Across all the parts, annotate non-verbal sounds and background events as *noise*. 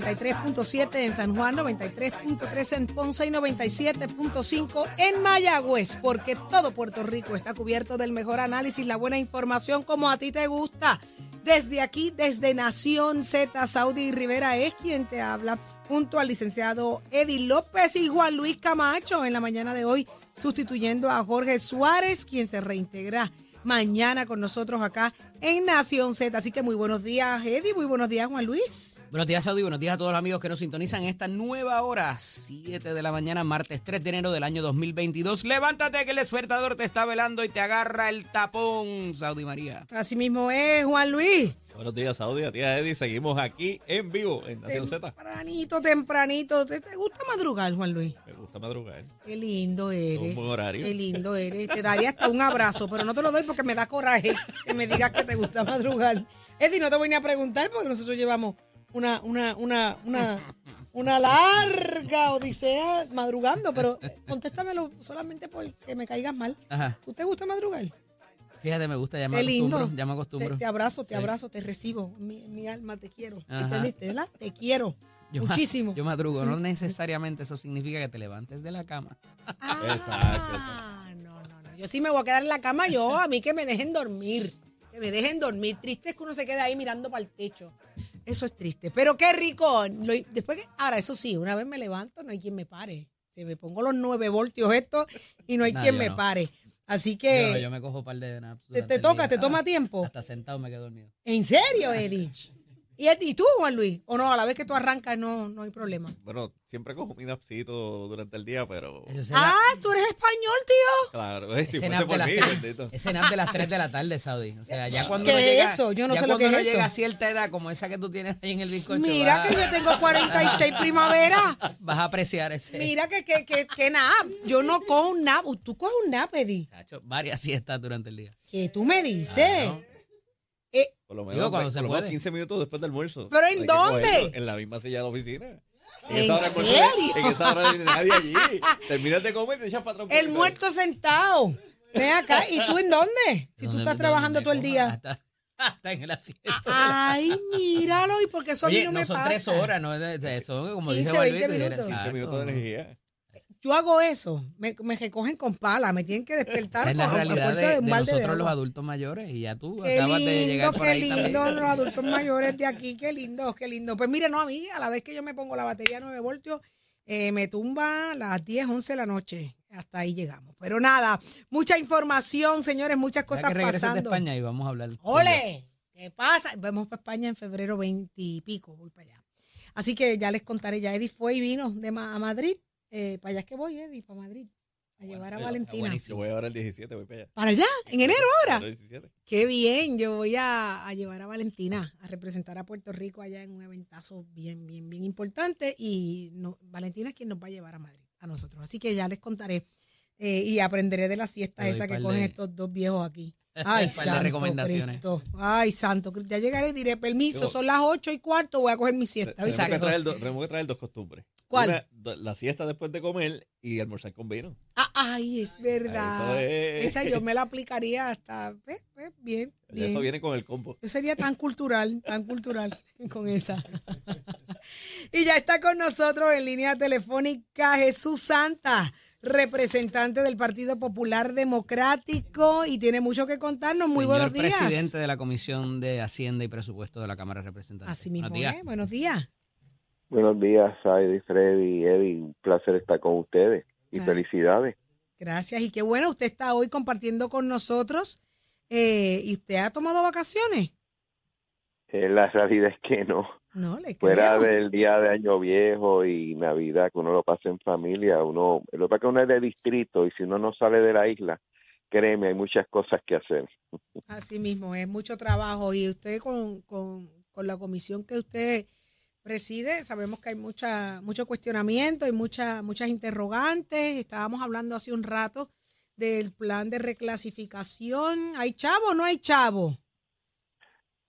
Z93, 93.7 en San Juan, 93.3 en Ponce y 97.5 en Mayagüez, porque todo Puerto Rico está cubierto del mejor análisis, la buena información como a ti te gusta. Desde aquí, desde Nación Z, Saudi Rivera es quien te habla, junto al licenciado Eddie López y Juan Luis Camacho en la mañana de hoy, sustituyendo a Jorge Suárez, quien se reintegra mañana con nosotros acá en Nación Z. Así que muy buenos días, Eddie. Muy buenos días, Juan Luis. Buenos días, Saudi. Buenos días a todos los amigos que nos sintonizan en esta nueva hora, 7 de la mañana, martes 3 de enero del año 2022. Levántate que el despertador te está velando y te agarra el tapón, Saudi María. Así mismo es, Juan Luis. Buenos días, Saudi, tía Eddie. Seguimos aquí en vivo en Nación Z. Tempranito, tempranito. ¿Te, te gusta madrugar, Juan Luis? Me gusta madrugar. Qué lindo eres. Un buen horario. Qué lindo eres. Te daría hasta un abrazo, pero no te lo doy porque me da coraje que me digas que te gusta madrugar. Eddie, no te voy ni a preguntar porque nosotros llevamos una, una, una, una, una larga odisea madrugando, pero contéstamelo solamente porque me caigas mal. Ajá. ¿Tú te gusta madrugar? Fíjate, me gusta, ya me Qué lindo. acostumbro. Ya me Te, acostumbro. te abrazo, te Sí. abrazo, te recibo. Mi, mi alma, te quiero. Ajá. ¿Entendiste, verdad? Te quiero. Yo ma- Muchísimo. Yo madrugo. No *laughs* necesariamente eso significa que te levantes de la cama. Ah, *laughs* no, no, no. Yo sí me voy a quedar en la cama, yo, a mí que me dejen dormir. Que me dejen dormir. Triste es que uno se quede ahí mirando para el techo. Eso es triste. Pero qué rico. Lo- después que, ahora, eso sí, una vez me levanto, no hay quien me pare. Se me pongo los 9 voltios estos y no hay quien me no. pare. Así que, Yo, yo me cojo un par de naps. ¿te, te toca? día. ¿Te toma Ah, tiempo? Hasta sentado me quedo dormido. ¿En serio, Eddie? ¿Y, a ti- y tú, Juan Luis? ¿O no? A la vez que tú arrancas no, no hay problema. Bueno, siempre cojo mi napsito durante el día, pero Eso será- Ah, tú eres español, tío. claro, eh, si ese fuese de por las mí, tres- bendito. ese nap de las 3 de la tarde, Saudi. O sea, ya *laughs* cuando ¿Qué uno es llega, eso? Yo no ya sé lo que cuando es uno llega eso. a cierta edad como esa que tú tienes ahí en el bizcocho, Mira vas, que yo tengo 46 *laughs* primavera. vas a apreciar ese. Mira que, que, que, que nap. Yo no cojo un nap. Tú coges un nap, Eddie. Varias siestas durante el día. ¿Qué tú me dices? Eh, Por lo Digo, menos, cuando por se lo menos puede. 15 minutos después del almuerzo. ¿Pero en Hay que dónde? cogerlo En la misma silla de la oficina. ¿En esa hora almuerzo- serio? En esa hora no hay nadie allí. Terminas de comer y te echas para atrás. el muerto sentado. Ven acá. ¿Y tú en dónde? Si tú estás trabajando todo el día. Hasta, *laughs* hasta en el asiento. Ay, míralo. ¿Y porque eso a mí Oye, no no, me son pasa? tres horas, no de, de- son como 15, dice Juan 20 Luis, te minutos. 15 minutos de energía. Yo hago eso. Me, me recogen con pala. Me tienen que despertar *laughs* es la con, a realidad fuerza de, de un de balde de nosotros los agua. adultos mayores y ya tú Qué acabas de lindo, llegar por qué ahí lindo, también. los *laughs* adultos mayores de aquí, qué lindo, qué lindo. Pues mire, no, a mí, a la vez que yo me pongo la batería 9 voltios, eh, me tumba a las 10, 11 de la noche. Hasta ahí llegamos. Pero nada, mucha información, señores, muchas cosas que regreses de pasando. España y vamos a hablar. ¡Ole! ¿Qué pasa? Vamos para España en febrero 20 y pico, voy para allá. Así que ya les contaré, ya Eddie fue y vino de Ma- a Madrid. Eh, para allá es que voy, Eddie, para Madrid. A llevar a Valentina. Yo voy ahora el 17, voy para allá. ¿Para allá? ¿En enero ahora? El 17. Qué bien, yo voy a, a llevar a Valentina a representar a Puerto Rico allá en un eventazo bien, bien, bien importante y no, Valentina es quien nos va a llevar a Madrid, a nosotros. Así que ya les contaré eh, y aprenderé de la siesta esa que de- estos dos viejos aquí. Ay, *laughs* santo recomendaciones. Cristo. Ay, santo Cristo. Ya llegaré y diré, permiso, Digo- son las ocho y cuarto, voy a coger mi siesta. Tenemos que, traer, do- tenemos que traer dos costumbres. ¿Cuál? Una, la siesta después de comer y almorzar con vino. Ah, ay, es verdad. Es. Esa yo me la *laughs* aplicaría hasta, eh, eh, bien, bien. Eso viene con el combo. Yo sería tan cultural, tan cultural *laughs* con esa. y ya está con nosotros en línea telefónica Jesús Santa, representante del Partido Popular Democrático y tiene mucho que contarnos. Muy Señor buenos días. presidente de la Comisión de Hacienda y Presupuesto de la Cámara de Representantes. Así mismo, Buenos días. ¿eh? Buenos días. Buenos días, Saidi, Freddy, Eddie. Un placer estar con ustedes y Ah. felicidades. Gracias. Y qué bueno, usted está hoy compartiendo con nosotros. Eh, ¿Y usted ha tomado vacaciones? Eh, la realidad es que no. No, le Fuera creo. del día de Año Viejo y Navidad, que uno lo pasa en familia, uno, lo que pasa es que uno es de distrito y si uno no sale de la isla, créeme, hay muchas cosas que hacer. *laughs* Así mismo, es mucho trabajo. Y usted con, con, con la comisión que usted preside, sabemos que hay mucha, mucho cuestionamiento, hay mucha, muchas interrogantes. Estábamos hablando hace un rato del plan de reclasificación. ¿Hay chavo o no hay chavo?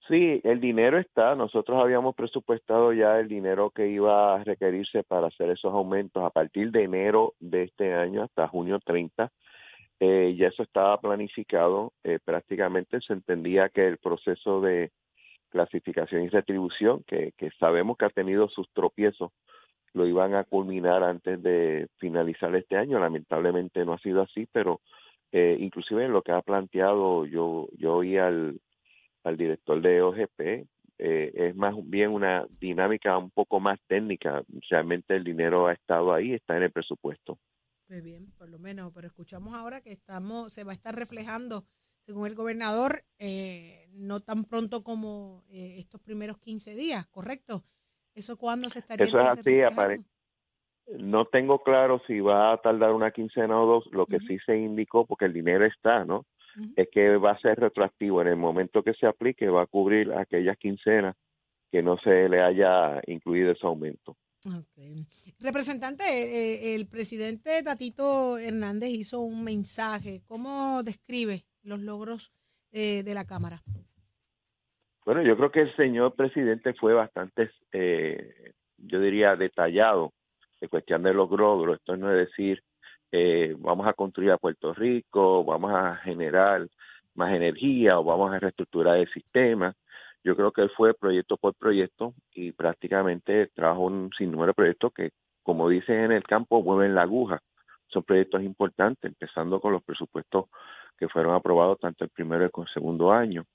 Sí, el dinero está. Nosotros habíamos presupuestado ya el dinero que iba a requerirse para hacer esos aumentos a partir de enero de este año hasta junio 30. Eh, ya eso estaba planificado. Eh, prácticamente se entendía que el proceso de clasificación y retribución, que, que sabemos que ha tenido sus tropiezos, lo iban a culminar antes de finalizar este año. Lamentablemente no ha sido así, pero eh, inclusive en lo que ha planteado, yo, yo oí al, al director de OGP, eh, es más bien una dinámica un poco más técnica. Realmente el dinero ha estado ahí, está en el presupuesto. Muy bien, por lo menos, pero escuchamos ahora que estamos, se va a estar reflejando, según el gobernador, eh, no tan pronto como eh, estos primeros 15 días, ¿correcto? ¿Eso cuándo se estaría Eso es así, aparece. No tengo claro si va a tardar una quincena o dos, lo que sí se indicó, porque el dinero está, ¿no? Es que va a ser retroactivo. En el momento que se aplique, va a cubrir aquellas quincenas que no se le haya incluido ese aumento. Representante, eh, eh, el presidente Tatito Hernández hizo un mensaje. ¿Cómo describe los logros eh, de la Cámara? Bueno, yo creo que el señor presidente fue bastante, yo diría, detallado en cuestión de los logros. Esto no es decir, vamos a construir a Puerto Rico, vamos a generar más energía o vamos a reestructurar el sistema. Yo creo que él fue proyecto por proyecto y prácticamente trabajó un sinnúmero de proyectos que, como dicen en el campo, mueven la aguja. Son proyectos importantes, empezando con los presupuestos que fueron aprobados tanto el primero y el segundo año,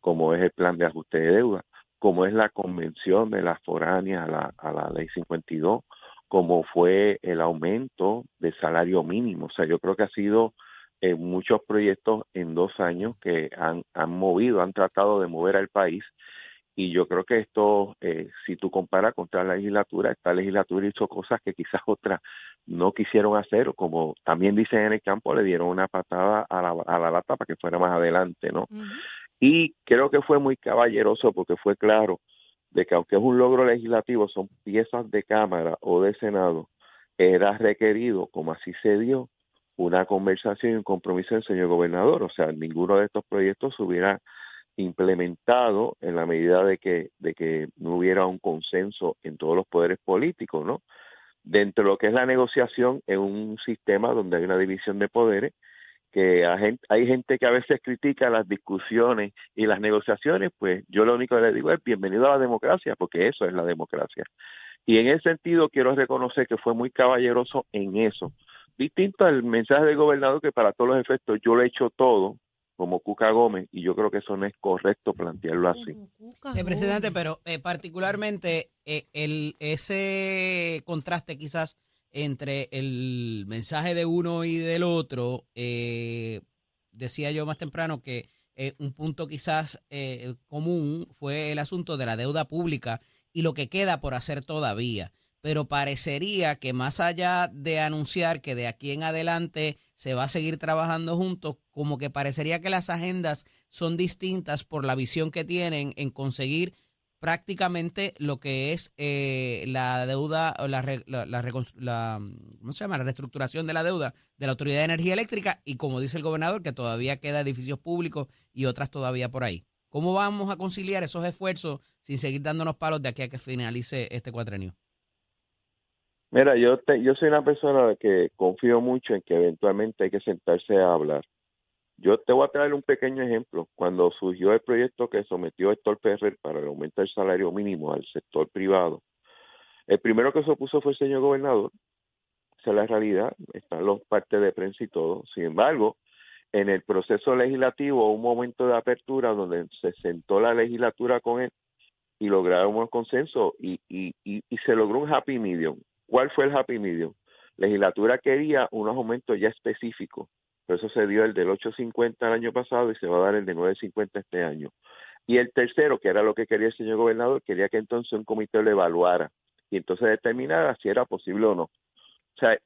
como es el plan de ajuste de deuda, como es la convención de las foráneas a la, a la ley 52, como fue el aumento del salario mínimo. O sea, yo creo que ha sido eh, muchos proyectos en dos años que han, han movido, han tratado de mover al país y yo creo que esto, eh, si tú comparas contra la legislatura, esta legislatura hizo cosas que quizás *laughs* otras no quisieron hacer, o como también dicen en el campo, le dieron una patada a la, a la lata para que fuera más adelante, ¿no? Y creo que fue muy caballeroso porque fue claro de que aunque es un logro legislativo, son piezas de Cámara o de Senado, era requerido, como así se dio, una conversación y un compromiso del señor gobernador. O sea, ninguno de estos proyectos se hubiera implementado en la medida de que, de que no hubiera un consenso en todos los poderes políticos, ¿no? Dentro de lo que es la negociación en un sistema donde hay una división de poderes, que hay gente que a veces critica las discusiones y las negociaciones, pues yo lo único que le digo es bienvenido a la democracia, porque eso es la democracia. Y en ese sentido quiero reconocer que fue muy caballeroso en eso, distinto al mensaje del gobernador que para todos los efectos yo lo he hecho todo como Cuca Gómez y yo creo que eso no es correcto plantearlo así. Eh, presidente, pero eh, particularmente eh, el ese contraste quizás entre el mensaje de uno y del otro, decía yo más temprano que un punto quizás común fue el asunto de la deuda pública y lo que queda por hacer todavía. Pero parecería que más allá de anunciar que de aquí en adelante se va a seguir trabajando juntos, como que parecería que las agendas son distintas por la visión que tienen en conseguir prácticamente lo que es eh, la deuda, la, la, la, ¿cómo se llama? La reestructuración de la deuda de la Autoridad de Energía Eléctrica y como dice el gobernador, que todavía queda edificios públicos y otras todavía por ahí. ¿Cómo vamos a conciliar esos esfuerzos sin seguir dándonos palos de aquí a que finalice este cuatrenio? Mira, yo, yo soy una persona que confío mucho en que eventualmente hay que sentarse a hablar. Yo te voy a traer un pequeño ejemplo. Cuando surgió el proyecto que sometió Héctor Ferrer para el aumento del salario mínimo al sector privado, el primero que se opuso fue el señor gobernador. Esa es la realidad. Están los partes de prensa y todo. Sin embargo, en el proceso legislativo un momento de apertura donde se sentó la legislatura con él y lograron un consenso y, y, y, y se logró un happy medium. ¿Cuál fue el happy medium? Legislatura quería unos aumentos ya específicos. Por eso se dio el del 8.50 el año pasado y se va a dar el de 9.50 este año. Y el tercero, que era lo que quería el señor gobernador, quería que entonces un comité lo evaluara y entonces determinara si era posible o no. O sea,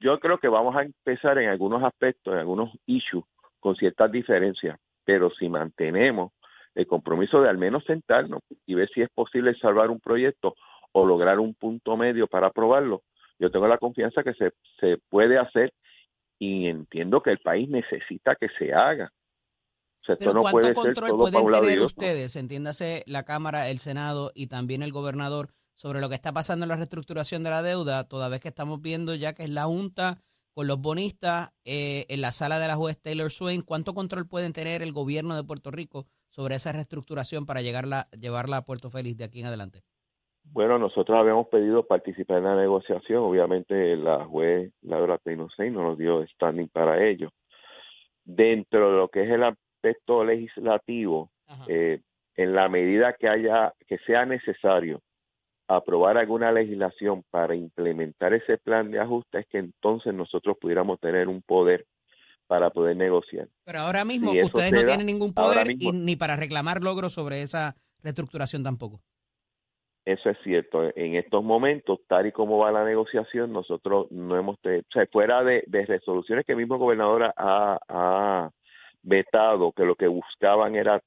yo creo que vamos a empezar en algunos aspectos, en algunos issues, con ciertas diferencias, pero si mantenemos el compromiso de al menos sentarnos y ver si es posible salvar un proyecto o lograr un punto medio para aprobarlo, yo tengo la confianza que se, se puede hacer y entiendo que el país necesita que se haga. O sea, esto no puede control ser todo pueden tener ustedes, entiéndase la Cámara, el Senado y también el gobernador sobre lo que está pasando en la reestructuración de la deuda, toda vez que estamos viendo ya que es la Junta con los bonistas eh, en la sala de la juez Taylor Swain, ¿cuánto control pueden tener el gobierno de Puerto Rico sobre esa reestructuración para llegarla, llevarla a Puerto Feliz de aquí en adelante? Bueno, nosotros habíamos pedido participar en la negociación. Obviamente la juez Laura Peinocey no nos dio standing para ello. Dentro de lo que es el aspecto legislativo, eh, en la medida que haya que sea necesario aprobar alguna legislación para implementar ese plan de ajuste, es que entonces nosotros pudiéramos tener un poder para poder negociar. Pero ahora mismo ustedes no tienen ningún poder ni para reclamar logros sobre esa reestructuración tampoco. Eso es cierto. En estos momentos, tal y como va la negociación, nosotros no hemos, o sea, fuera de, resoluciones que el mismo gobernador ha, ha, vetado, que lo que buscaban era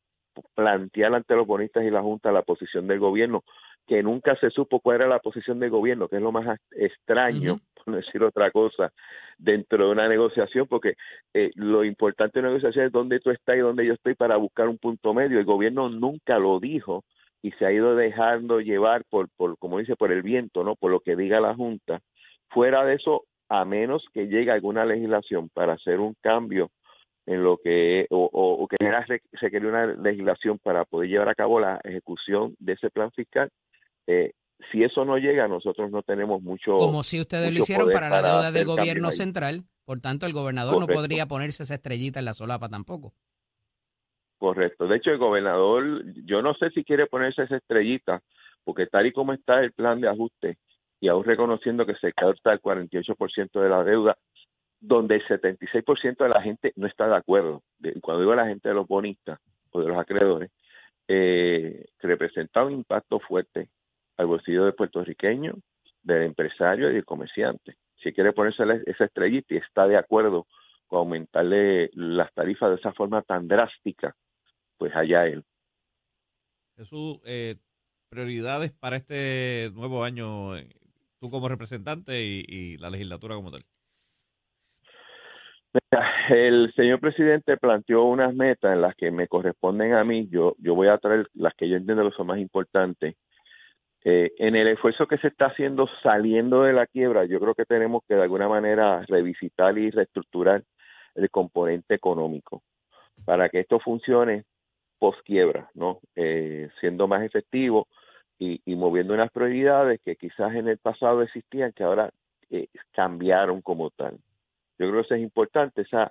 plantear ante los bonistas y la Junta la posición del gobierno, que nunca se supo cuál era la posición del gobierno, que es lo más extraño, por decir otra cosa, dentro de una negociación, porque eh, lo importante de una negociación es dónde tú estás y dónde yo estoy para buscar un punto medio. El gobierno nunca lo dijo y se ha ido dejando llevar por, por, como dice, por el viento, ¿no? Por lo que diga la Junta. Fuera de eso, a menos que llegue alguna legislación para hacer un cambio en lo que o, o, que se quería una legislación para poder llevar a cabo la ejecución de ese plan fiscal eh, si eso no llega nosotros no tenemos mucho como si ustedes lo hicieron para la deuda del gobierno central por tanto el gobernador no podría ponerse esa estrellita en la solapa tampoco Correcto. De hecho, el gobernador, yo no sé si quiere ponerse esa estrellita, porque tal y como está el plan de ajuste, y aún reconociendo que se corta el 48% de la deuda, donde el 76% de la gente no está de acuerdo. Cuando digo la gente de los bonistas o de los acreedores, eh, representa un impacto fuerte al bolsillo del puertorriqueño, del empresario y del comerciante. Si quiere ponerse esa estrellita y está de acuerdo con aumentarle las tarifas de esa forma tan drástica, pues allá él. Jesús, eh, prioridades para este nuevo año, eh, tú como representante y, la legislatura como tal. El señor presidente planteó unas metas en las que me corresponden a mí. Yo, yo voy a traer las que yo entiendo que son más importantes. Eh, en el esfuerzo que se está haciendo saliendo de la quiebra, yo creo que tenemos que de alguna manera revisitar y reestructurar el componente económico. Para que esto funcione, post-quiebra, ¿no? Eh, siendo más efectivo y, moviendo unas prioridades que quizás en el pasado existían, que ahora eh, cambiaron como tal. Yo creo que eso es importante. O sea,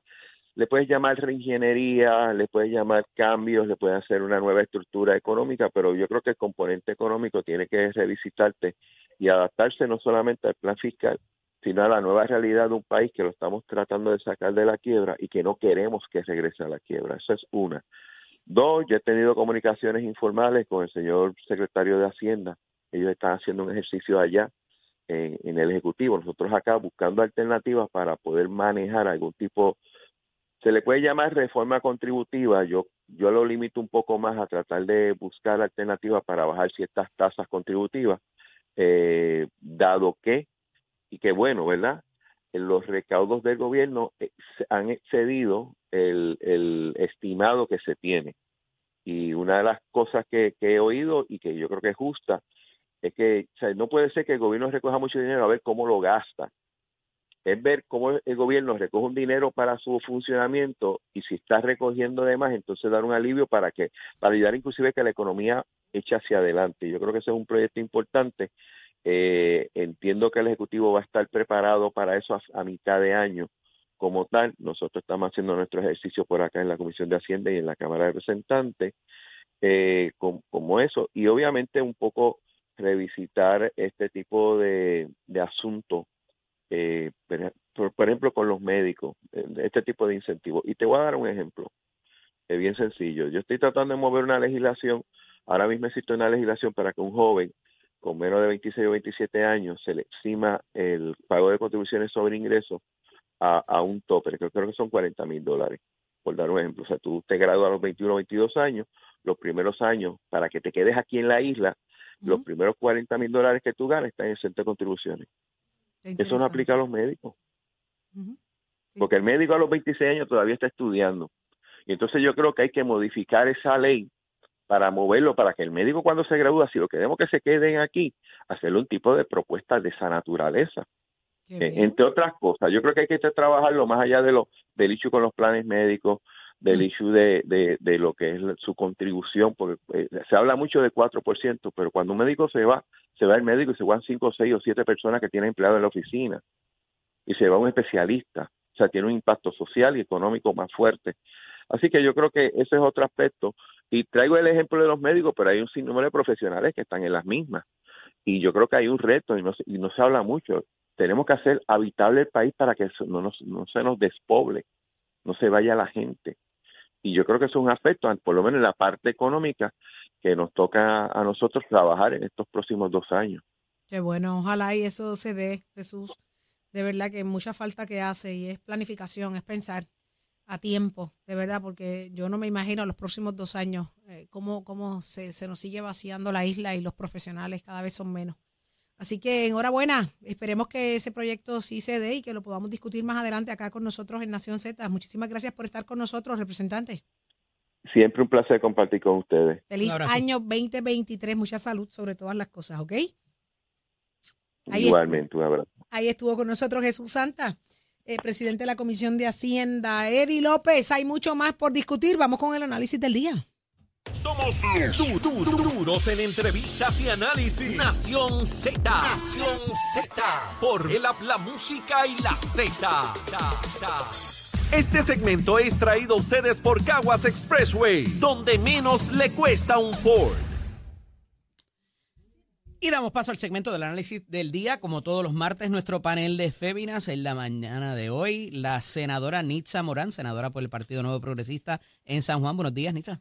le puedes llamar reingeniería, le puedes llamar cambios, le puedes hacer una nueva estructura económica, pero yo creo que el componente económico tiene que revisitarte y adaptarse no solamente al plan fiscal, sino a la nueva realidad de un país que lo estamos tratando de sacar de la quiebra y que no queremos que regrese a la quiebra. Esa es una. Dos, yo he tenido comunicaciones informales con el señor secretario de Hacienda. Ellos están haciendo un ejercicio allá en, el Ejecutivo. Nosotros acá buscando alternativas para poder manejar algún tipo, se le puede llamar reforma contributiva. Yo, yo lo limito un poco más a tratar de buscar alternativas para bajar ciertas tasas contributivas, eh, dado que, y que bueno, ¿verdad? los recaudos del gobierno eh, han excedido el, estimado que se tiene. Y una de las cosas que, he oído y que yo creo que es justa es que no puede ser que el gobierno recoja mucho dinero a ver cómo lo gasta. Es ver cómo el gobierno recoge un dinero para su funcionamiento y si está recogiendo de más, entonces dar un alivio para que para ayudar inclusive que la economía eche hacia adelante. Yo creo que ese es un proyecto importante eh, entiendo que el Ejecutivo va a estar preparado para eso a, mitad de año como tal. Nosotros estamos haciendo nuestro ejercicio por acá en la Comisión de Hacienda y en la Cámara de Representantes eh, como, eso. Y obviamente un poco revisitar este tipo de, de asuntos, eh, por, ejemplo, con los médicos, este tipo de incentivos. Y te voy a dar un ejemplo, es bien sencillo. Yo estoy tratando de mover una legislación, ahora mismo existe una legislación para que un joven con menos de 26 o 27 años se le estima el pago de contribuciones sobre ingresos a, un tope, que creo que son 40 mil dólares, por dar un ejemplo. O sea, tú te gradúas a los 21 o 22 años, los primeros años, para que te quedes aquí en la isla, los primeros 40 mil dólares que tú ganas están en el centro de contribuciones. Eso no aplica a los médicos. Porque el médico a los 26 años todavía está estudiando. Y entonces yo creo que hay que modificar esa ley para moverlo, para que el médico cuando se gradúa, si lo queremos que se queden aquí, hacerle un tipo de propuesta de esa naturaleza. Eh, entre otras cosas, yo creo que hay que trabajarlo más allá de lo del hecho con los planes médicos, del Mm. issue de, de, de lo que es su contribución, porque eh, se habla mucho de 4%, pero cuando un médico se va, se va el médico y se van 5, 6 o 7 personas que tienen empleado en la oficina y se va un especialista, o sea, tiene un impacto social y económico más fuerte. Así que yo creo que ese es otro aspecto. Y traigo el ejemplo de los médicos, pero hay un sinnúmero de profesionales que están en las mismas. Y yo creo que hay un reto y no, y no se habla mucho. Tenemos que hacer habitable el país para que no, nos, no se nos despoble, no se vaya la gente. Y yo creo que eso es un aspecto, por lo menos en la parte económica, que nos toca a nosotros trabajar en estos próximos dos años. Qué bueno, ojalá y eso se dé, Jesús. De verdad que mucha falta que hace y es planificación, es pensar a tiempo, de verdad, porque yo no me imagino los próximos dos años eh, cómo, cómo se, se nos sigue vaciando la isla y los profesionales cada vez son menos. Así que enhorabuena, esperemos que ese proyecto sí se dé y que lo podamos discutir más adelante acá con nosotros en Nación Z. Muchísimas gracias por estar con nosotros, representante. Siempre un placer compartir con ustedes. Feliz año 2023, mucha salud sobre todas las cosas, ¿ok? Ahí Igualmente, un abrazo. Ahí estuvo con nosotros Jesús Santa, eh, presidente de la Comisión de Hacienda. Eddie López, hay mucho más por discutir. Vamos con el análisis del día. Somos du- du- du- duros en entrevistas y análisis. Nación Z. Nación Z. Por el La Música y la Z. Este segmento es traído a ustedes por Caguas Expressway, donde menos le cuesta un Ford. Y damos paso al segmento del análisis del día. Como todos los martes, nuestro panel de féminas en la mañana de hoy. La senadora Nitza Morán, senadora por el Partido Nuevo Progresista en San Juan. Buenos días, Nitza.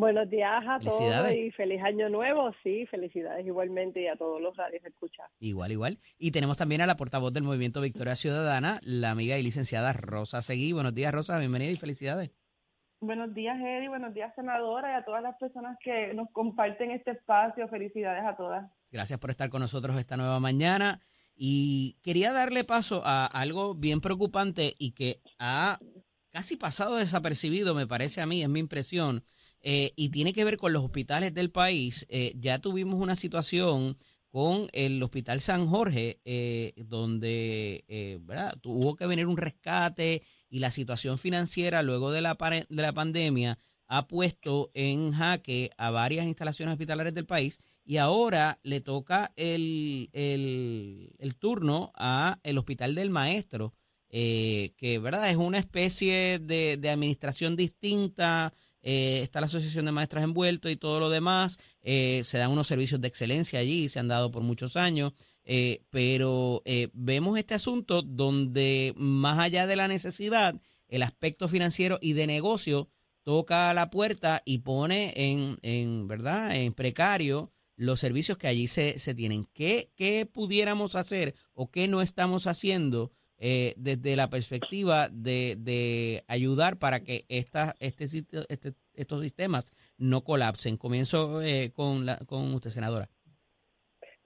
Buenos días a todos Felicidades. y feliz año nuevo. Sí, felicidades igualmente y a todos los radios escuchar. Igual, igual. Y tenemos también a la portavoz del Movimiento Victoria Ciudadana, la amiga y licenciada Rosa Seguí. Buenos días, Rosa. Bienvenida y felicidades. Buenos días, Eddie. Buenos días, senadora, y a todas las personas que nos comparten este espacio. Felicidades a todas. Gracias por estar con nosotros esta nueva mañana. Y quería darle paso a algo bien preocupante y que ha casi pasado desapercibido, me parece a mí, es mi impresión, eh, y tiene que ver con los hospitales del país. Eh, ya tuvimos una situación con el Hospital San Jorge, eh, donde eh, ¿verdad? tuvo que venir un rescate y la situación financiera luego de la, de la pandemia ha puesto en jaque a varias instalaciones hospitalarias del país y ahora le toca el, el, el turno a el Hospital del Maestro, eh, que verdad es una especie de, de administración distinta, eh, está la Asociación de Maestras envuelto y todo lo demás, eh, se dan unos servicios de excelencia allí, se han dado por muchos años, eh, pero eh, vemos este asunto donde más allá de la necesidad, el aspecto financiero y de negocio toca la puerta y pone en, en verdad, en precario los servicios que allí se, se tienen. ¿Qué, ¿Qué pudiéramos hacer o qué no estamos haciendo eh, desde la perspectiva de, de ayudar para que esta, este, este- estos sistemas no colapsen? Comienzo eh, con, la, con usted, senadora.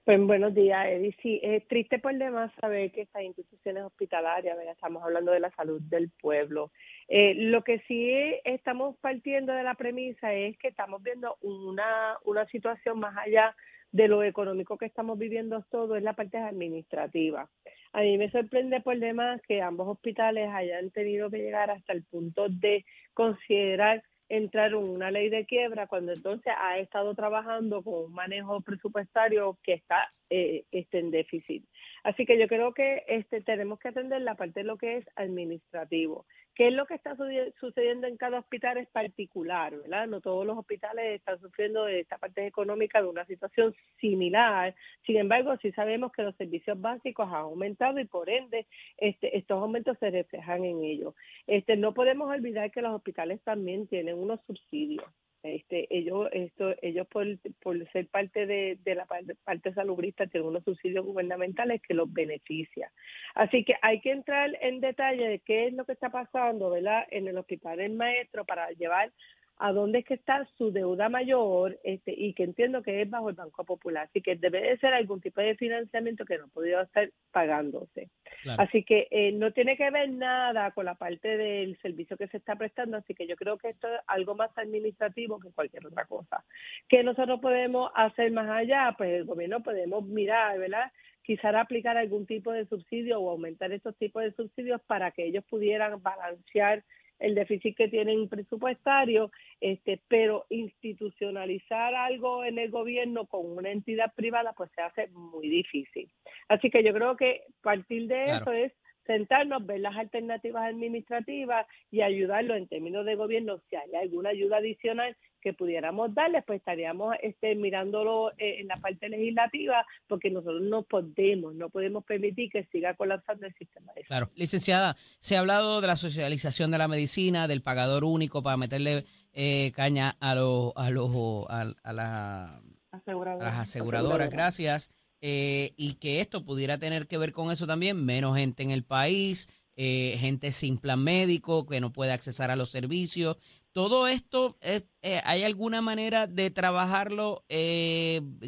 Pues buenos días, Eddie. Sí, es triste por demás saber que estas instituciones hospitalarias, estamos hablando de la salud del pueblo. Eh, lo que sí estamos partiendo de la premisa es que estamos viendo una, una situación más allá de lo económico que estamos viviendo todo, es la parte administrativa. A mí me sorprende por demás que ambos hospitales hayan tenido que llegar hasta el punto de considerar entrar en una ley de quiebra cuando entonces ha estado trabajando con un manejo presupuestario que está eh, este, en déficit. Así que yo creo que este tenemos que atender la parte de lo que es administrativo. ¿Qué es lo que está suce- sucediendo en cada hospital es particular, ¿verdad? No todos los hospitales están sufriendo de esta parte económica de una situación similar. Sin embargo, sí sabemos que los servicios básicos han aumentado y por ende este, estos aumentos se reflejan en ellos. Este, no podemos olvidar que los hospitales también tienen unos subsidios. Este, ellos, esto, ellos por, por ser parte de, de la parte, salubrista tienen unos subsidios gubernamentales que los beneficia. Así que hay que entrar en detalle de qué es lo que está pasando, ¿verdad? En el hospital del maestro para llevar a dónde es que está su deuda mayor este, y que entiendo que es bajo el Banco Popular. Así que debe de ser algún tipo de financiamiento que no ha podido estar pagándose. Claro. Así que eh, no tiene que ver nada con la parte del servicio que se está prestando, así que yo creo que esto es algo más administrativo que cualquier otra cosa. ¿Qué nosotros podemos hacer más allá? Pues el gobierno podemos mirar, ¿verdad? Quizá aplicar algún tipo de subsidio o aumentar estos tipos de subsidios para que ellos pudieran balancear el déficit que tienen presupuestario, este, pero institucionalizar algo en el gobierno con una entidad privada pues se hace muy difícil. Así que yo creo que partir de eso es sentarnos, ver las alternativas administrativas y ayudarlo en términos de gobierno. Si hay alguna ayuda adicional que pudiéramos darles, pues estaríamos este, mirándolo eh, en la parte legislativa, porque nosotros no podemos, no podemos permitir que siga colapsando el sistema de Claro, licenciada, se ha hablado de la socialización de la medicina, del pagador único para meterle eh, caña a los a los a, la, las aseguradoras, gracias. Eh, y que esto pudiera tener que ver con eso también, menos gente en el país, eh, gente sin plan médico que no puede accesar a los servicios. Todo esto, eh, ¿hay alguna manera de trabajarlo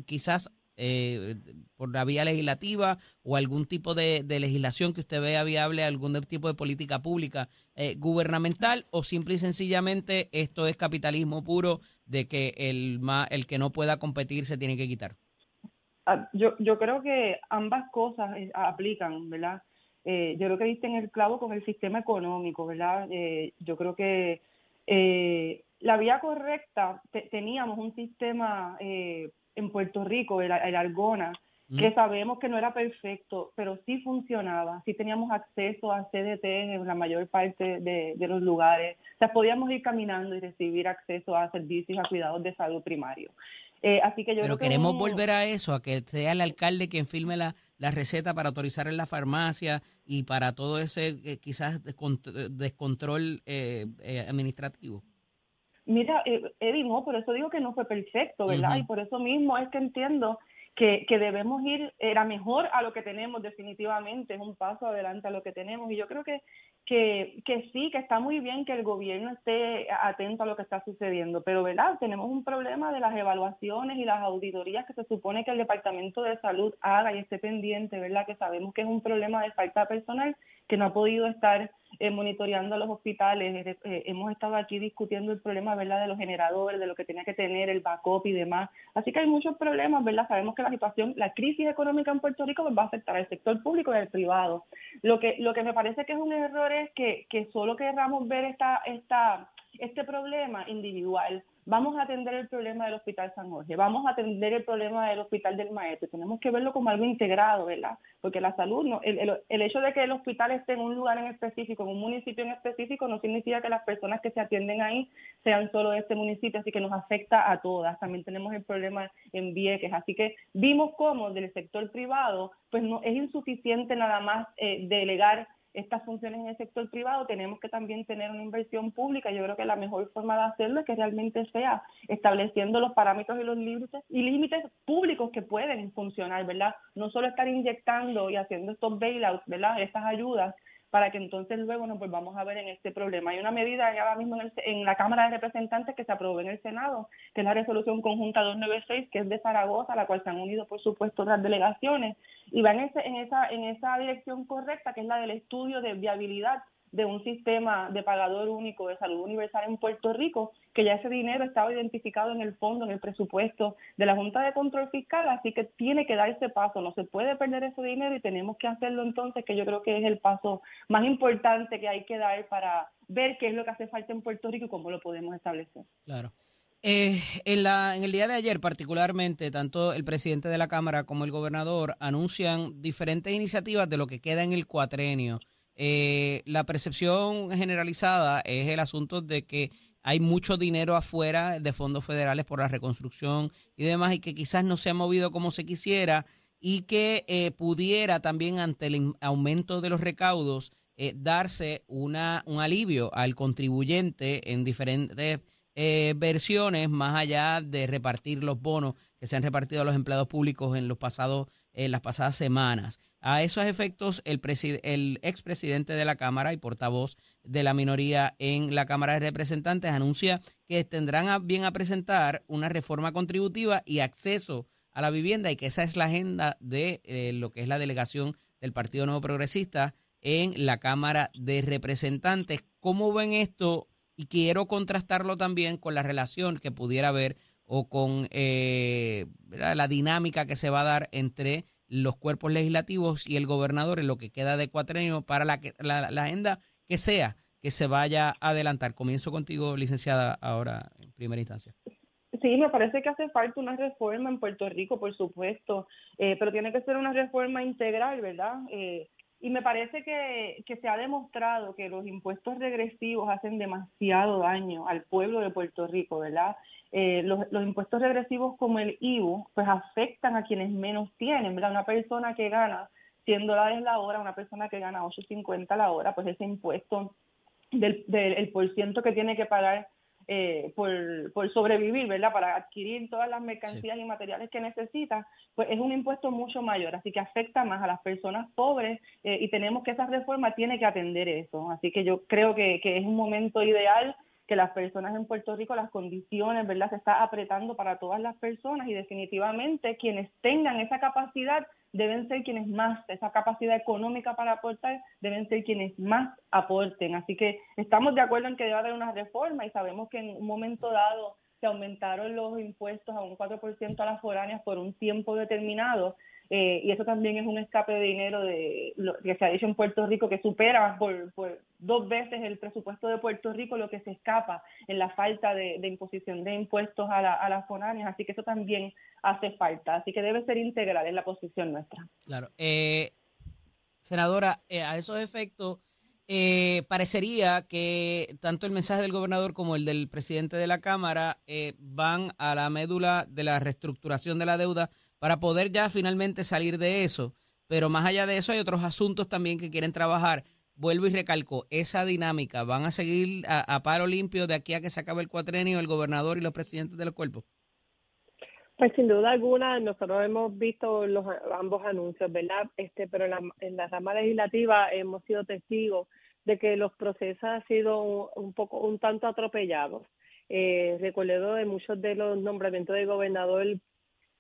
quizás por la vía legislativa o algún tipo de, legislación que usted vea viable, algún tipo de política pública gubernamental o simple y sencillamente esto es capitalismo puro de que el, el que no pueda competir se tiene que quitar? Ah, yo, creo que ambas cosas eh, aplican, ¿verdad? Eh, yo creo que viste en el clavo con el sistema económico, ¿verdad? Eh, yo creo que la vía correcta, teníamos un sistema en Puerto Rico, el, Argona, que sabemos que no era perfecto, pero sí funcionaba, sí teníamos acceso a CDT en la mayor parte de, de los lugares, o sea, podíamos ir caminando y recibir acceso a servicios, a cuidados de salud primario. Eh, así que yo Pero creo queremos volver a eso, a que sea el alcalde quien firme la, la receta para autorizar en la farmacia y para todo ese eh, quizás descontrol eh, administrativo. Mira, Eddie, no, por eso digo que no fue perfecto, ¿verdad? Y por eso mismo es que entiendo que, que debemos ir, era mejor a lo que tenemos definitivamente, es un paso adelante a lo que tenemos. Y yo creo que, que, que sí, que está muy bien que el gobierno esté atento a lo que está sucediendo, pero ¿verdad? Tenemos un problema de las evaluaciones y las auditorías que se supone que el Departamento de Salud haga y esté pendiente, ¿verdad? Que sabemos que es un problema de falta personal que no ha podido estar eh, monitoreando los hospitales. Eh, eh, hemos estado aquí discutiendo el problema, ¿verdad?, de los generadores, de lo que tenía que tener, el backup y demás. Así que hay muchos problemas, ¿verdad? Sabemos que la situación, la crisis económica en Puerto Rico pues, va a afectar al sector público y al privado. Lo que, lo que me parece que es un error es que, que solo querramos ver esta, esta, este problema individual vamos a atender el problema del Hospital San Jorge, vamos a atender el problema del Hospital del Maestro, tenemos que verlo como algo integrado, ¿verdad? Porque la salud, no, el, el, hecho de que el hospital esté en un lugar en específico, en un municipio en específico, no significa que las personas que se atienden ahí sean solo de este municipio, así que nos afecta a todas. También tenemos el problema en Vieques, así que vimos cómo del sector privado, pues no es insuficiente nada más eh, delegar estas funciones en el sector privado, tenemos que también tener una inversión pública. Yo creo que la mejor forma de hacerlo es que realmente sea estableciendo los parámetros y los límites y límites públicos que pueden funcionar, ¿verdad? No solo estar inyectando y haciendo estos bailouts, ¿verdad? Estas ayudas, para que entonces luego nos volvamos a ver en este problema. Hay una medida ahora mismo en, la Cámara de Representantes que se aprobó en el Senado, que es la resolución conjunta 296, que es de Zaragoza, a la cual se han unido, por supuesto, otras delegaciones, y va en, ese, en, esa, en esa dirección correcta, que es la del estudio de viabilidad de un sistema de pagador único de salud universal en Puerto Rico, que ya ese dinero estaba identificado en el fondo, en el presupuesto de la Junta de Control Fiscal, así que tiene que dar ese paso, no se puede perder ese dinero y tenemos que hacerlo entonces, que yo creo que es el paso más importante que hay que dar para ver qué es lo que hace falta en Puerto Rico y cómo lo podemos establecer. Claro. Eh, en, la, en el día de ayer, particularmente, tanto el presidente de la Cámara como el gobernador anuncian diferentes iniciativas de lo que queda en el cuatrenio eh, la percepción generalizada es el asunto de que hay mucho dinero afuera de fondos federales por la reconstrucción y demás, y que quizás no se ha movido como se quisiera, y que eh, pudiera también ante el aumento de los recaudos eh, darse una, un alivio al contribuyente en diferentes versiones, más allá de repartir los bonos que se han repartido a los empleados públicos en los pasados en las pasadas semanas. A esos efectos, el, expresidente de la Cámara y portavoz de la minoría en la Cámara de Representantes anuncia que tendrán a bien a presentar una reforma contributiva y acceso a la vivienda y que esa es la agenda de eh, lo que es la delegación del Partido Nuevo Progresista en la Cámara de Representantes. ¿Cómo ven esto? Y quiero contrastarlo también con la relación que pudiera haber o con eh, la dinámica que se va a dar entre los cuerpos legislativos y el gobernador en lo que queda de cuatrenio para la, la, agenda que sea, que se vaya a adelantar. Comienzo contigo, licenciada, ahora en primera instancia. Sí, me parece que hace falta una reforma en Puerto Rico, por supuesto, eh, pero tiene que ser una reforma integral, ¿verdad? Eh, y me parece que, que se ha demostrado que los impuestos regresivos hacen demasiado daño al pueblo de Puerto Rico, ¿verdad? Eh, los, los, impuestos regresivos como el IVU, pues afectan a quienes menos tienen, ¿verdad? Una persona que gana 100 dólares la hora, una persona que gana 8.50 la hora, pues ese impuesto del, del el por ciento que tiene que pagar eh, por, por, sobrevivir, ¿verdad? Para adquirir todas las mercancías y materiales que necesita, pues es un impuesto mucho mayor, así que afecta más a las personas pobres eh, y tenemos que esa reforma tiene que atender eso. Así que yo creo que, que es un momento ideal que las personas en Puerto Rico, las condiciones, ¿verdad? Se está apretando para todas las personas y definitivamente quienes tengan esa capacidad deben ser quienes más, esa capacidad económica para aportar, deben ser quienes más aporten. Así que estamos de acuerdo en que debe haber una reforma y sabemos que en un momento dado se aumentaron los impuestos a un 4% a las foráneas por un tiempo determinado eh, y eso también es un escape de dinero de lo que se ha dicho en Puerto Rico que supera por, dos veces el presupuesto de Puerto Rico lo que se escapa en la falta de, imposición de impuestos a, la, a las foráneas, así que eso también hace falta, así que debe ser integral en la posición nuestra. Claro. Eh, senadora, eh, a esos efectos, eh, parecería que tanto el mensaje del gobernador como el del presidente de la Cámara van a la médula de la reestructuración de la deuda para poder ya finalmente salir de eso. Pero más allá de eso hay otros asuntos también que quieren trabajar. Vuelvo y recalco, esa dinámica, ¿van a seguir a, paro limpio de aquí a que se acabe el cuatrenio el gobernador y los presidentes de los cuerpos? Pues sin duda alguna, nosotros hemos visto los ambos anuncios, ¿verdad? Este, pero en la, en la rama legislativa hemos sido testigos de que los procesos han sido un, un poco, un tanto atropellados. Eh, recuerdo de muchos de los nombramientos de gobernador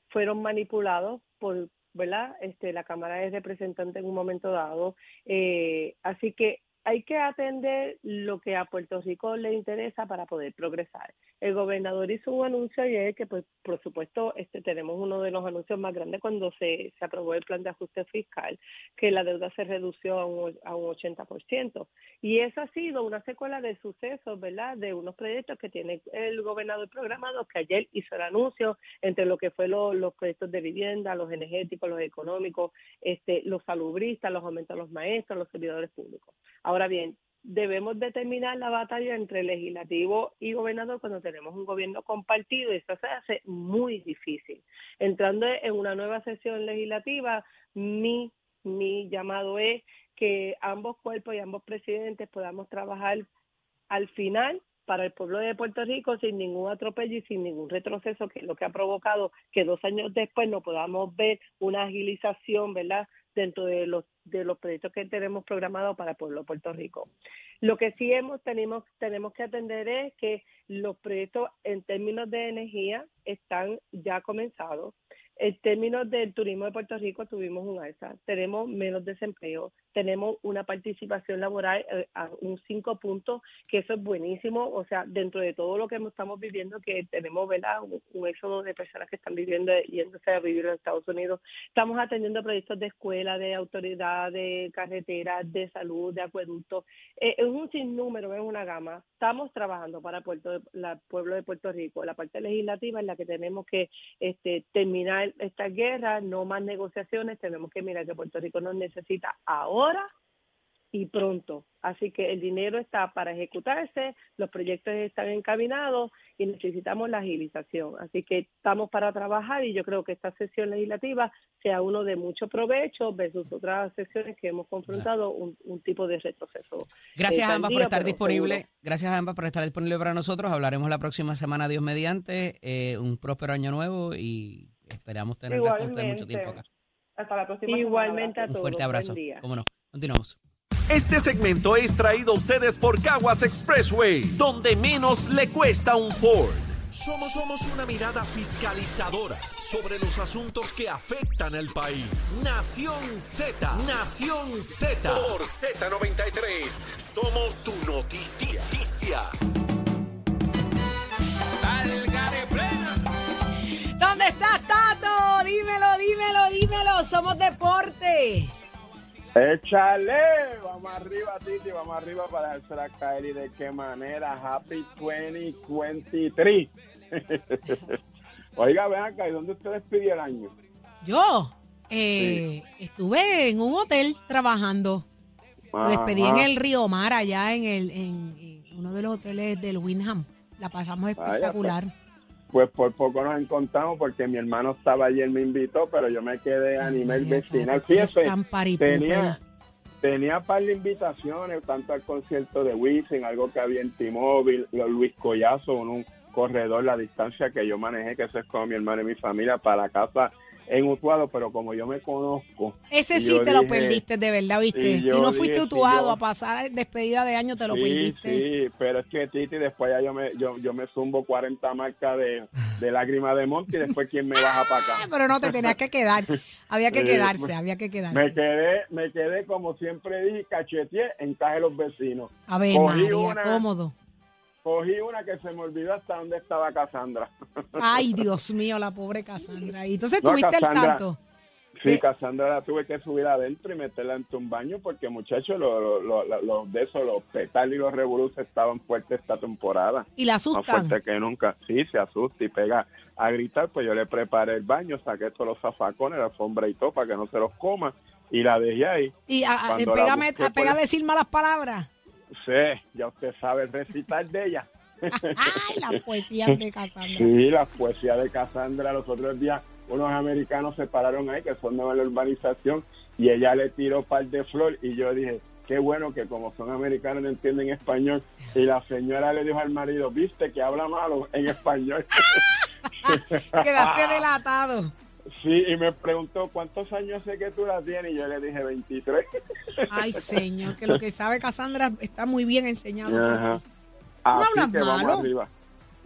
fueron manipulados por, ¿verdad? Este, la Cámara de Representantes en un momento dado. Eh, así que hay que atender lo que a Puerto Rico le interesa para poder progresar. El gobernador hizo un anuncio ayer que, pues, por supuesto, este tenemos uno de los anuncios más grandes cuando se, se aprobó el plan de ajuste fiscal, que la deuda se redució a un, a un 80%. Y eso ha sido una secuela de sucesos, ¿verdad? De unos proyectos que tiene el gobernador programado, que ayer hizo el anuncio entre lo que fue lo, los proyectos de vivienda, los energéticos, los económicos, este, los salubristas, los aumentos a los maestros, los servidores públicos. Ahora bien, debemos determinar la batalla entre legislativo y gobernador cuando tenemos un gobierno compartido y eso se hace muy difícil. Entrando en una nueva sesión legislativa, mi, mi llamado es que ambos cuerpos y ambos presidentes podamos trabajar al final para el pueblo de Puerto Rico sin ningún atropello y sin ningún retroceso, que es lo que ha provocado que dos años después no podamos ver una agilización, ¿verdad?, dentro de los de los proyectos que tenemos programados para el pueblo de Puerto Rico. Lo que sí hemos tenemos tenemos que atender es que los proyectos en términos de energía están ya comenzados. En términos del turismo de Puerto Rico tuvimos un alza, tenemos menos desempleo, tenemos una participación laboral eh, a un 5 puntos, que eso es buenísimo, o sea, dentro de todo lo que estamos viviendo, que tenemos ¿verdad? Un, éxodo de personas que están viviendo, yéndose a vivir en Estados Unidos, estamos atendiendo proyectos de escuela, de autoridad, de carreteras, de salud, de acueducto, eh, es un sinnúmero, es una gama. Estamos trabajando para Puerto, la pueblo de Puerto Rico, la parte legislativa en la que tenemos que este, terminar esta guerra, no más negociaciones, tenemos que mirar que Puerto Rico nos necesita ahora y pronto. Así que el dinero está para ejecutarse, los proyectos están encaminados y necesitamos la agilización. Así que estamos para trabajar y yo creo que esta sesión legislativa sea uno de mucho provecho versus otras sesiones que hemos confrontado un, un tipo de retroceso. Gracias eh, a ambas por estar disponible. Gracias a ambas por estar disponible para nosotros. Hablaremos la próxima semana, Dios mediante. Eh, un próspero año nuevo y esperamos tener mucho tiempo acá. Hasta la próxima. Igualmente a todos. Un fuerte abrazo. Cómo no. Continuamos. Este segmento es traído a ustedes por Caguas Expressway, donde menos le cuesta un Ford. Somos, somos una mirada fiscalizadora sobre los asuntos que afectan al país. Nación Z, Nación Z. Por Z93, somos tu noticia. ¿Dónde estás, Somos deporte. Échale, vamos arriba, Titi, vamos arriba para dejársela caer y de qué manera. Happy 2023. *laughs* Oiga, ven acá, ¿y dónde usted despidió el año? Yo eh, estuve en un hotel trabajando. Lo despedí en el Río Mar, allá en, el, en, en uno de los hoteles del Winham. La pasamos espectacular. Pues por poco nos encontramos porque mi hermano estaba allí, él me invitó, pero yo me quedé a nivel vecinal. Fíjate, tenía, tenía par de invitaciones, tanto al concierto de Wisin, algo que había en T-Mobile, Luis Collazo, en un corredor, la distancia que yo manejé, que eso es con mi hermano y mi familia, para la casa en Utuado, pero como yo me conozco. Ese sí te lo perdiste, de verdad, ¿viste? Si no fuiste Utuado a pasar despedida de año, te lo perdiste. Sí, pero es que Titi, después ya yo me, yo, yo me zumbo 40 marcas de, de lágrimas de monte y después quién me baja para acá. pero no te tenías que quedar. Había que quedarse, había que quedarse. Me quedé, me quedé como siempre dije, cacheteé, encaje los vecinos. A ver, María, cómodo cogí una que se me olvidó hasta dónde estaba Cassandra. Ay, Dios *laughs* mío, la pobre Cassandra. Y entonces tuviste el tanto. Sí, Cassandra la tuve que subir adentro y meterla en un baño porque, muchachos, los lo, de esos, los petales y los revoluciones estaban fuertes esta temporada. ¿Y la asustan? Más fuerte que nunca. Sí, se asusta y pega a gritar. Pues yo le preparé el baño, saqué todos los zafacones, la alfombra y todo para que no se los coma y la dejé ahí. ¿Y a, pega a decir malas palabras? Sí, ya usted sabe el recital de ella. Ay, la *laughs* poesía de Cassandra. Sí, la poesía de Cassandra. Los otros días unos americanos se pararon ahí, que son de la urbanización, y ella le tiró par de flor y yo dije, qué bueno que como son americanos no entienden español. Y la señora le dijo al marido, viste que habla malo en español. *laughs* Quedaste *laughs* delatado. Sí, y me preguntó cuántos años sé que tú la tienes y yo le dije 23. Ay, *laughs* señor, que lo que sabe Cassandra está muy bien enseñado. Ajá. No hablas malo.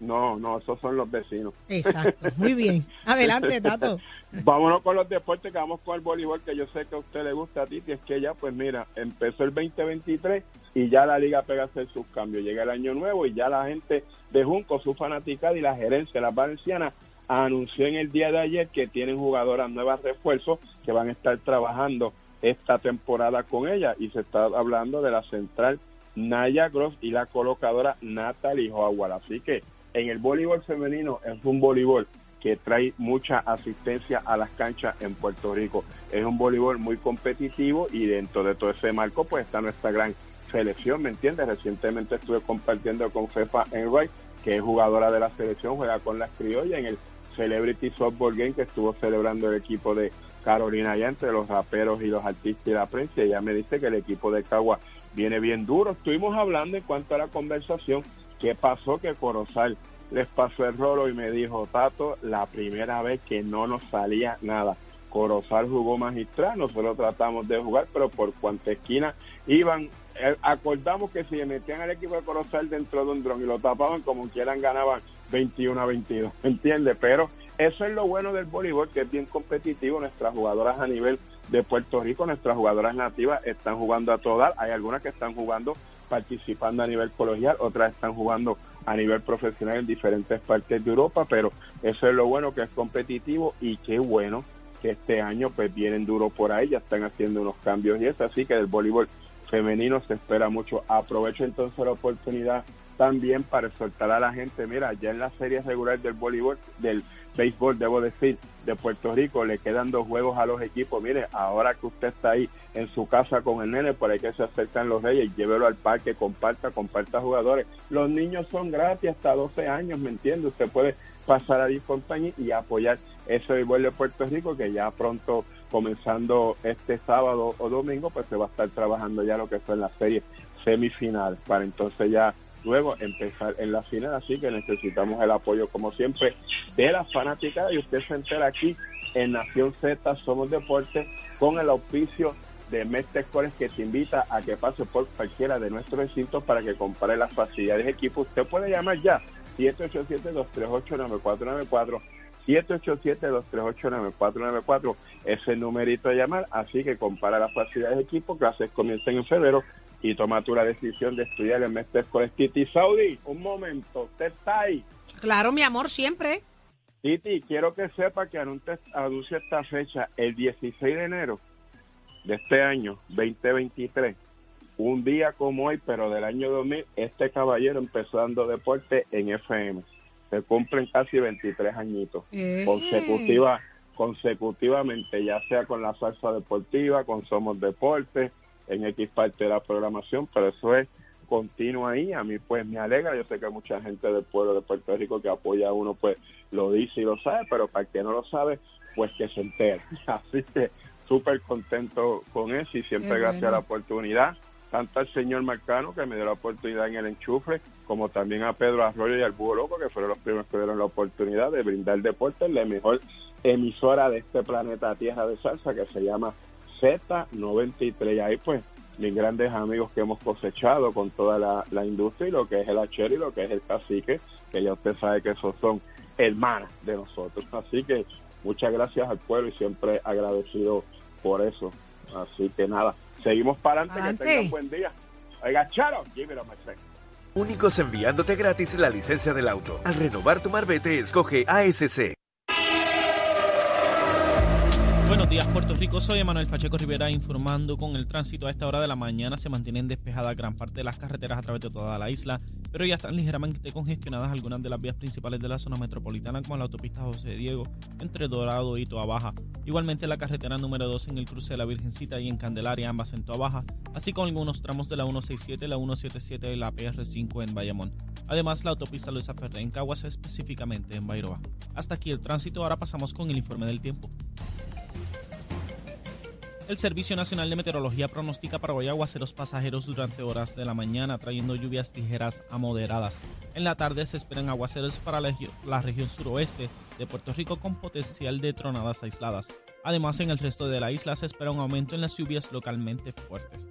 No, no, esos son los vecinos. Exacto, muy bien. *laughs* Adelante, Tato. Vámonos con los deportes, que vamos con el voleibol, que yo sé que a usted le gusta a ti, que es que ya, pues mira, empezó el 2023 y ya la liga pega a hacer sus cambios. Llega el año nuevo y ya la gente de Junco, su fanaticada y la gerencia, las valencianas, anunció en el día de ayer que tienen jugadoras nuevas refuerzos que van a estar trabajando esta temporada con ella y se está hablando de la central Naya Gross y la colocadora Natalie Howard. Así que en el voleibol femenino es un voleibol que trae mucha asistencia a las canchas en Puerto Rico. Es un voleibol muy competitivo y dentro de todo ese marco pues está nuestra gran selección, ¿me entiendes? Recientemente estuve compartiendo con Fefa Enright, que es jugadora de la selección, juega con las criollas en el Celebrity Softball Game que estuvo celebrando el equipo de Carolina allá entre los raperos y los artistas y la prensa. Ella me dice que el equipo de Cagua viene bien duro. Estuvimos hablando en cuanto a la conversación, qué pasó que Corozal les pasó el rolo y me dijo, Tato, la primera vez que no nos salía nada. Corozal jugó magistral, nosotros tratamos de jugar, pero por cuanta esquina iban, eh, acordamos que si metían al equipo de Corozal dentro de un dron y lo tapaban como quieran ganaban 21 a 22, ¿entiendes? Pero eso es lo bueno del voleibol, que es bien competitivo. Nuestras jugadoras a nivel de Puerto Rico, nuestras jugadoras nativas están jugando a todas. Hay algunas que están jugando, participando a nivel colegial, otras están jugando a nivel profesional en diferentes partes de Europa, pero eso es lo bueno que es competitivo y qué bueno que este año pues vienen duro por ahí, ya están haciendo unos cambios y eso, así que del voleibol femenino se espera mucho. Aprovecho entonces la oportunidad también para soltar a la gente, mira, ya en la serie regular del voleibol, del béisbol, debo decir, de Puerto Rico, le quedan dos juegos a los equipos. Mire, ahora que usted está ahí en su casa con el nene, por ahí que se acercan los reyes, llévelo al parque, comparta, comparta jugadores. Los niños son gratis hasta 12 años, ¿me entiende? Usted puede pasar a compañía y apoyar ese béisbol de Puerto Rico, que ya pronto, comenzando este sábado o domingo, pues se va a estar trabajando ya lo que fue en la serie semifinal, para entonces ya luego empezar en la final, así que necesitamos el apoyo como siempre de las fanáticas y usted se entera aquí en Nación Z Somos Deportes con el auspicio de Mestre que te invita a que pase por cualquiera de nuestros recintos para que compare las facilidades de equipo. Usted puede llamar ya 787-238-9494 787-238-9494 es el numerito de llamar, así que compara las facilidades de equipo, clases comienzan en febrero y toma tú la decisión de estudiar el Mestre Escoles. Titi Saudi, un momento, usted está ahí. Claro, mi amor, siempre. Titi, quiero que sepa que anuncie esta fecha el 16 de enero. de este año 2023, un día como hoy, pero del año 2000, este caballero empezó dando deporte en FM. Se cumplen casi 23 añitos Eh. consecutiva, consecutivamente, ya sea con la salsa deportiva, con Somos Deporte, en X parte de la programación, pero eso es continuo ahí. A mí pues me alegra, yo sé que mucha gente del pueblo de Puerto Rico que apoya a uno pues lo dice y lo sabe, pero para el que no lo sabe, pues que se entere. *laughs* Así que súper contento con eso y siempre Qué gracias a la oportunidad, tanto al señor Marcano que me dio la oportunidad en el enchufre, como también a Pedro Arroyo y al Búho Loco, que fueron los primeros que dieron la oportunidad de brindar deporte en la mejor emisora de este planeta Tierra de Salsa, que se llama Z93. Y ahí pues mis grandes amigos que hemos cosechado con toda la, la industria y lo que es el Achero y lo que es el cacique, que ya usted sabe que esos son hermanas de nosotros. Así que muchas gracias al pueblo y siempre agradecido por eso. Así que nada, seguimos para adelante, que tengan buen día. Oiga, Charo, second. Únicos enviándote gratis la licencia del auto. Al renovar tu marbete, escoge ASC. Buenos días, Puerto Rico. Soy Emanuel Pacheco Rivera informando con el tránsito. A esta hora de la mañana se mantienen despejadas gran parte de las carreteras a través de toda la isla, pero ya están ligeramente congestionadas algunas de las vías principales de la zona metropolitana, como la autopista José Diego, entre Dorado y Toa Baja. Igualmente la carretera número 2 en el cruce de la Virgencita y en Candelaria, ambas en Toa Baja, así como algunos tramos de la 167, la 177 y la PR5 en Bayamón. Además, la autopista Luisa Ferré en Caguas, específicamente en Bairoa. Hasta aquí el tránsito, ahora pasamos con el informe del tiempo. El Servicio Nacional de Meteorología pronostica para hoy aguaceros pasajeros durante horas de la mañana, trayendo lluvias ligeras a moderadas. En la tarde se esperan aguaceros para la, la región suroeste de Puerto Rico con potencial de tronadas aisladas. Además, en el resto de la isla se espera un aumento en las lluvias localmente fuertes.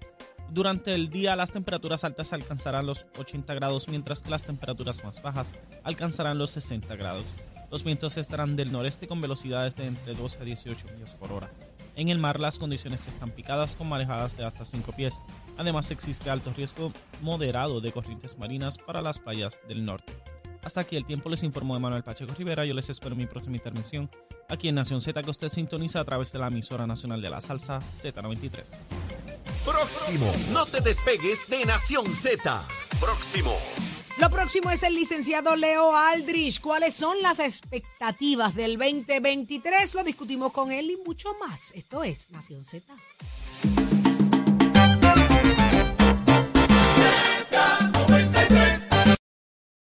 Durante el día las temperaturas altas alcanzarán los 80 grados, mientras que las temperaturas más bajas alcanzarán los 60 grados. Los vientos estarán del noreste con velocidades de entre 12 a 18 millas por hora. En el mar las condiciones están picadas con marejadas de hasta 5 pies. Además existe alto riesgo moderado de corrientes marinas para las playas del norte. Hasta aquí el tiempo les informó Emanuel Pacheco Rivera. Yo les espero en mi próxima intervención aquí en Nación Z que usted sintoniza a través de la emisora nacional de la salsa Z93. Próximo. No te despegues de Nación Z. Próximo. Lo próximo es el licenciado Leo Aldrich. ¿Cuáles son las expectativas del 2023? Lo discutimos con él y mucho más. Esto es Nación Z.